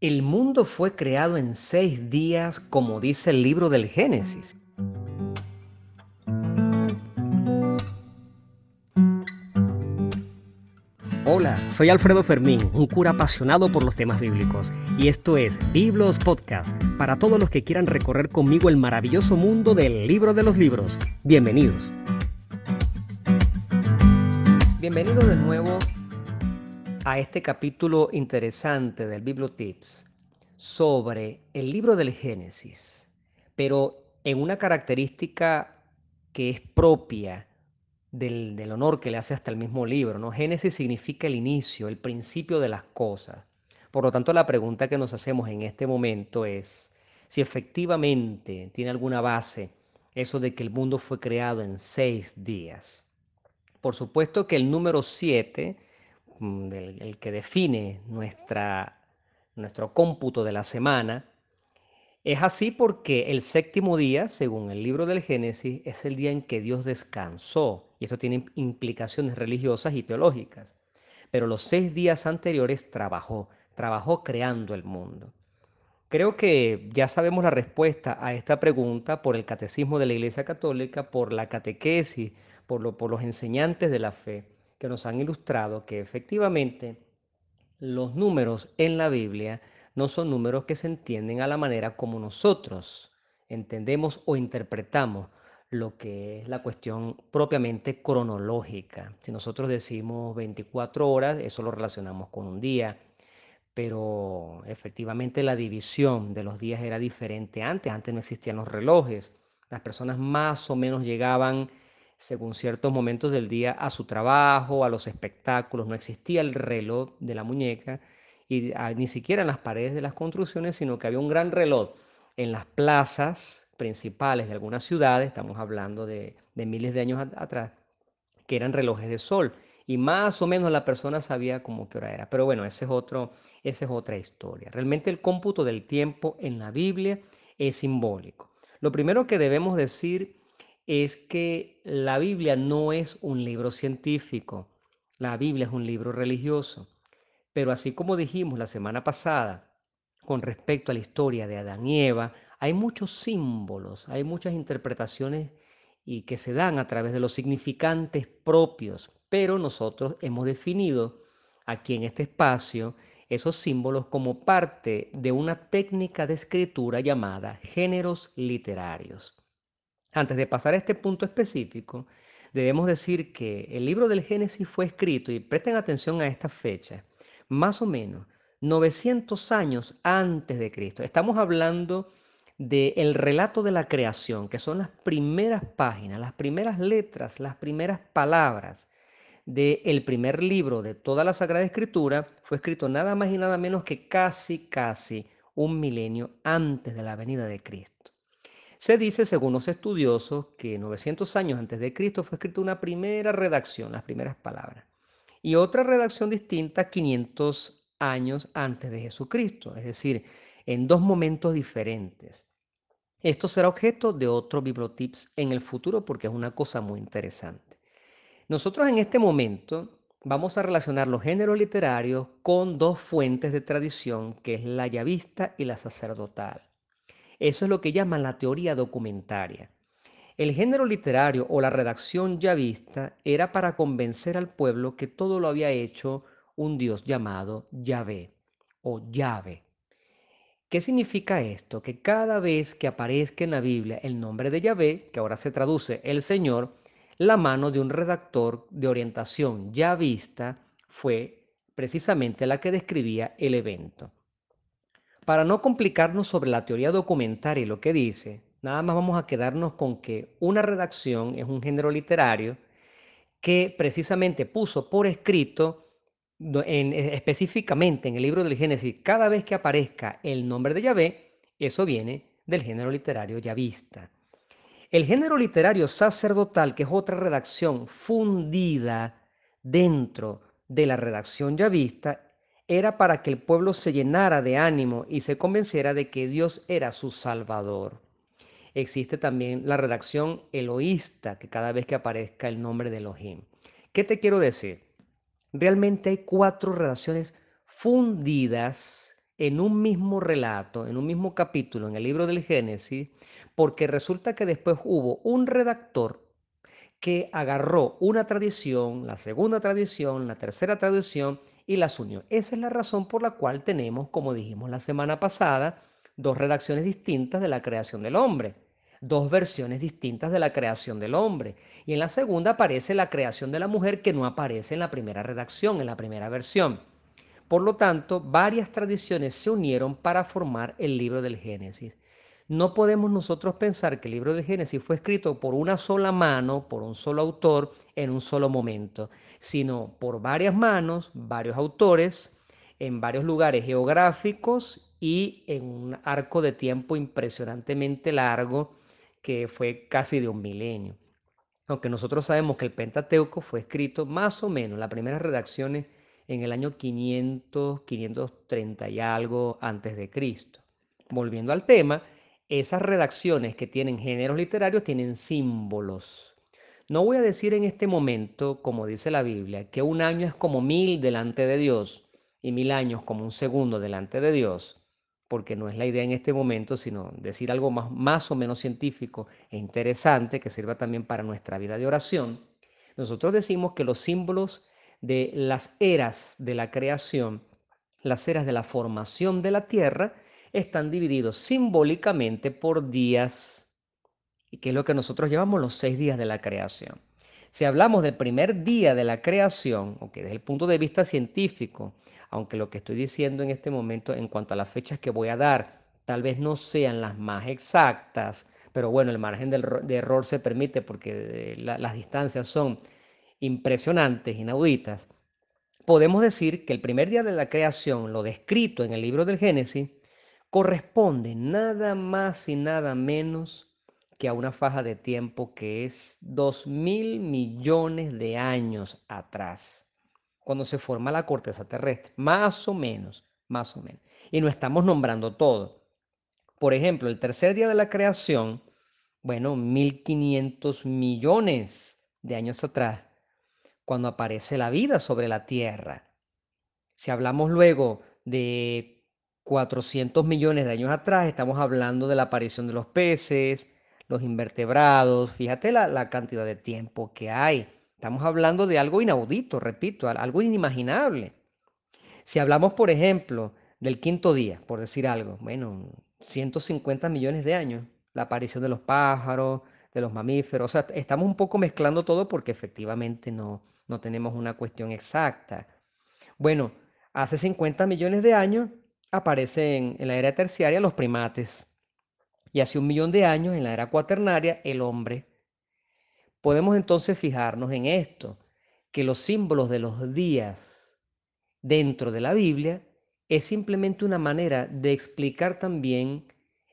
El mundo fue creado en seis días, como dice el libro del Génesis. Hola, soy Alfredo Fermín, un cura apasionado por los temas bíblicos, y esto es Biblos Podcast, para todos los que quieran recorrer conmigo el maravilloso mundo del libro de los libros. Bienvenidos. Bienvenidos de nuevo a este capítulo interesante del Bibliotips sobre el libro del Génesis, pero en una característica que es propia del, del, honor que le hace hasta el mismo libro. ¿no? Génesis significa el inicio, el principio de las cosas. Por lo tanto, la pregunta que nos hacemos en este momento es si efectivamente tiene alguna base eso de que el mundo fue creado en seis días. Por supuesto que el número siete Mm, el, que define nuestra, nuestro cómputo de la semana, es así porque el séptimo día, según el libro del Génesis, es el día en que Dios descansó. Y esto tiene implicaciones religiosas y teológicas. Pero los seis días anteriores trabajó, trabajó creando el mundo. Creo que ya sabemos la respuesta a esta pregunta por el catecismo de la Iglesia Católica, por la catequesis, por, por los enseñantes de la fe que nos han ilustrado que efectivamente los números en la Biblia no son números que se entienden a la manera como nosotros entendemos o interpretamos lo que es la cuestión propiamente cronológica. Si nosotros decimos 24 horas, eso lo relacionamos con un día, pero efectivamente la división de los días era diferente antes, antes no existían los relojes, las personas más o menos llegaban según ciertos momentos del día, a su trabajo, a los espectáculos. No existía el reloj de la muñeca y ah, ni siquiera en las paredes de las construcciones, sino que había un gran reloj en las plazas principales de algunas ciudades, estamos hablando de, miles de años atrás, que eran relojes de sol. Y más o menos la persona sabía cómo qué hora era. Pero bueno, ese es otro, esa es otra historia. Realmente el cómputo del tiempo en la Biblia es simbólico. Lo primero que debemos decir es que la Biblia no es un libro científico, la Biblia es un libro religioso. Pero así como dijimos la semana pasada con respecto a la historia de Adán y Eva, hay muchos símbolos, hay muchas interpretaciones y que se dan a través de los significantes propios, pero nosotros hemos definido aquí en este espacio esos símbolos como parte de una técnica de escritura llamada géneros literarios. Antes de pasar a este punto específico, debemos decir que el libro del Génesis fue escrito, y presten atención a esta fecha, más o menos 900 años antes de Cristo. Estamos hablando del relato de la creación, que son las primeras páginas, las primeras letras, las primeras palabras del primer libro de toda la Sagrada Escritura, fue escrito nada más y nada menos que casi, casi un milenio antes de la venida de Cristo. Se dice, según los estudiosos, que 900 años antes de Cristo fue escrita una primera redacción, las primeras palabras, y otra redacción distinta 500 años antes de Jesucristo, es decir, en dos momentos diferentes. Esto será objeto de otro bibliotips en el futuro porque es una cosa muy interesante. Nosotros en este momento vamos a relacionar los géneros literarios con dos fuentes de tradición, que es la yavista y la sacerdotal. Eso es lo que llaman la teoría documentaria. El género literario o la redacción yavista era para convencer al pueblo que todo lo había hecho un dios llamado Yahvé o Yahvé. ¿Qué significa esto? Que cada vez que aparezca en la Biblia el nombre de Yahvé, que ahora se traduce el Señor, la mano de un redactor de orientación yavista fue precisamente la que describía el evento. Para no complicarnos sobre la teoría documentaria y lo que dice, nada más vamos a quedarnos con que una redacción es un género literario que precisamente puso por escrito eh, específicamente en el libro del Génesis, cada vez que aparezca el nombre de Yahvé, eso viene del género literario yavista. El género literario sacerdotal, que es otra redacción fundida dentro de la redacción yavista, era para que el pueblo se llenara de ánimo y se convenciera de que Dios era su Salvador. Existe también la redacción eloísta, que cada vez que aparezca el nombre de Elohim. ¿Qué te quiero decir? Realmente hay cuatro redacciones fundidas en un mismo relato, en un mismo capítulo, en el libro del Génesis, porque resulta que después hubo un redactor que agarró una tradición, la segunda tradición, la tercera tradición y las unió. Esa es la razón por la cual tenemos, como dijimos la semana pasada, dos redacciones distintas de la creación del hombre, dos versiones distintas de la creación del hombre. Y en la segunda aparece la creación de la mujer que no aparece en la primera redacción, en la primera versión. Por lo tanto, varias tradiciones se unieron para formar el libro del Génesis. No podemos nosotros pensar que el libro de Génesis fue escrito por una sola mano, por un solo autor, en un solo momento, sino por varias manos, varios autores, en varios lugares geográficos y en un arco de tiempo impresionantemente largo que fue casi de un milenio. Aunque nosotros sabemos que el Pentateuco fue escrito más o menos, las primeras redacciones en el año 500, 530 y algo antes de Cristo. Volviendo al tema, esas redacciones que tienen géneros literarios tienen símbolos. No voy a decir en este momento, como dice la Biblia, que un año es como mil delante de Dios y mil años como un segundo delante de Dios, porque no es la idea en este momento, sino decir algo más, más o menos científico e interesante que sirva también para nuestra vida de oración. Nosotros decimos que los símbolos de las eras de la creación, las eras de la formación de la tierra, están divididos simbólicamente por días, y que es lo que nosotros llamamos los seis días de la creación. Si hablamos del primer día de la creación, que desde el punto de vista científico, aunque lo que estoy diciendo en este momento en cuanto a las fechas que voy a dar tal vez no sean las más exactas, pero bueno, el margen de error se permite porque las distancias son impresionantes, inauditas. Podemos decir que el primer día de la creación, lo descrito en el libro del Génesis, corresponde nada más y nada menos que a una faja de tiempo que es dos mil millones de años atrás, cuando se forma la corteza terrestre, más o menos, más o menos. Y no estamos nombrando todo. Por ejemplo, el tercer día de la creación, bueno, 1500 millones de años atrás, cuando aparece la vida sobre la tierra. Si hablamos luego de 400 millones de años atrás, estamos hablando de la aparición de los peces, los invertebrados, fíjate la, cantidad de tiempo que hay. Estamos hablando de algo inaudito, repito, algo inimaginable. Si hablamos, por ejemplo, del quinto día, por decir algo, bueno, 150 millones de años, la aparición de los pájaros, de los mamíferos, o sea, estamos un poco mezclando todo porque efectivamente no, no tenemos una cuestión exacta. Bueno, hace 50 millones de años aparecen en la era terciaria los primates y hace un millón de años en la era cuaternaria el hombre. Podemos entonces fijarnos en esto, que los símbolos de los días dentro de la Biblia es simplemente una manera de explicar también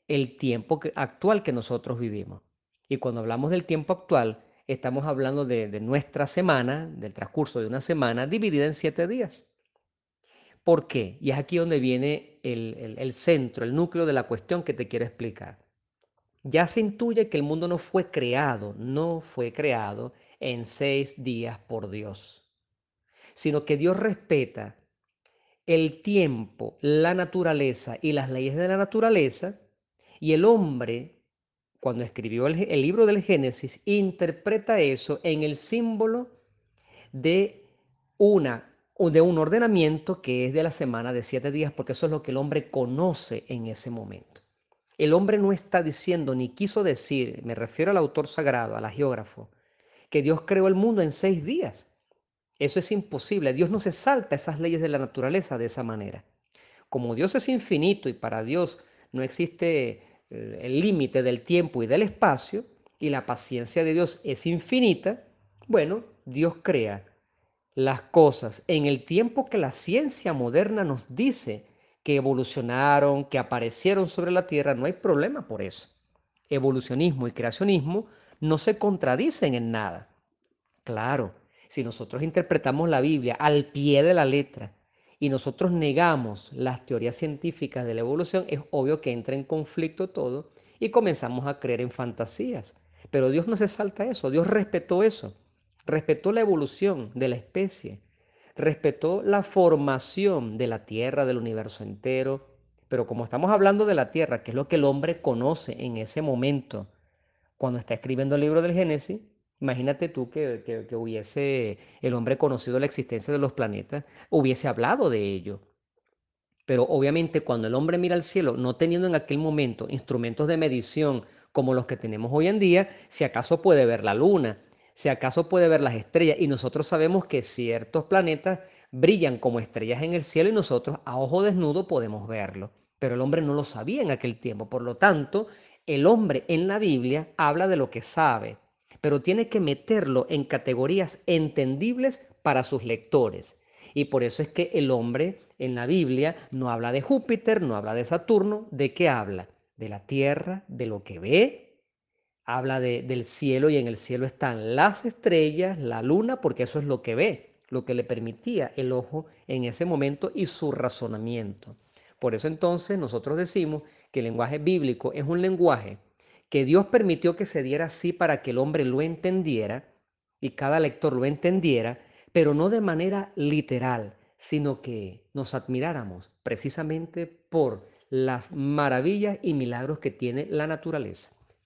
el tiempo actual que nosotros vivimos. Y cuando hablamos del tiempo actual, estamos hablando de, nuestra semana, del transcurso de una semana dividida en siete días. ¿Por qué? Y es aquí donde viene el, centro, el núcleo de la cuestión que te quiero explicar. Ya se intuye que el mundo no fue creado, no fue creado en seis días por Dios, sino que Dios respeta el tiempo, la naturaleza y las leyes de la naturaleza, y el hombre, cuando escribió el, el libro del Génesis, interpreta eso en el símbolo de una de un ordenamiento que es de la semana de siete días, porque eso es lo que el hombre conoce en ese momento. El hombre no está diciendo ni quiso decir, me refiero al autor sagrado, al geógrafo, que Dios creó el mundo en seis días. Eso es imposible. Dios no se salta esas leyes de la naturaleza de esa manera. Como Dios es infinito y para Dios no existe eh, el límite del tiempo y del espacio, y la paciencia de Dios es infinita, bueno, Dios crea las cosas en el tiempo que la ciencia moderna nos dice que evolucionaron, que aparecieron sobre la Tierra, no hay problema por eso. Evolucionismo y creacionismo no se contradicen en nada. Claro, si nosotros interpretamos la Biblia al pie de la letra y nosotros negamos las teorías científicas de la evolución, es obvio que entra en conflicto todo y comenzamos a creer en fantasías. Pero Dios no se salta eso, Dios respetó eso respetó la evolución de la especie, respetó la formación de la Tierra, del universo entero, Pero como estamos hablando de la tierra, que es lo que el hombre conoce en ese momento, cuando está escribiendo el libro del Génesis, imagínate tú que, que, hubiese el hombre conocido la existencia de los planetas, hubiese hablado de ello. Pero obviamente cuando el hombre mira al cielo, no teniendo en aquel momento instrumentos de medición como los que tenemos hoy en día, si acaso puede ver la luna, si acaso puede ver las estrellas, y nosotros sabemos que ciertos planetas brillan como estrellas en el cielo y nosotros a ojo desnudo podemos verlo. Pero el hombre no lo sabía en aquel tiempo. Por lo tanto, el hombre en la Biblia habla de lo que sabe, pero tiene que meterlo en categorías entendibles para sus lectores. Y por eso es que el hombre en la Biblia no habla de Júpiter, no habla de Saturno, ¿de qué habla? De la tierra, de lo que ve, habla de, del cielo y en el cielo están las estrellas, la luna, porque eso es lo que ve lo que le permitía el ojo en ese momento y su razonamiento. Por eso entonces nosotros decimos que el lenguaje bíblico es un lenguaje que Dios permitió que se diera así para que el hombre lo entendiera y cada lector lo entendiera, pero no de manera literal, sino que nos admiráramos precisamente por las maravillas y milagros que tiene la naturaleza.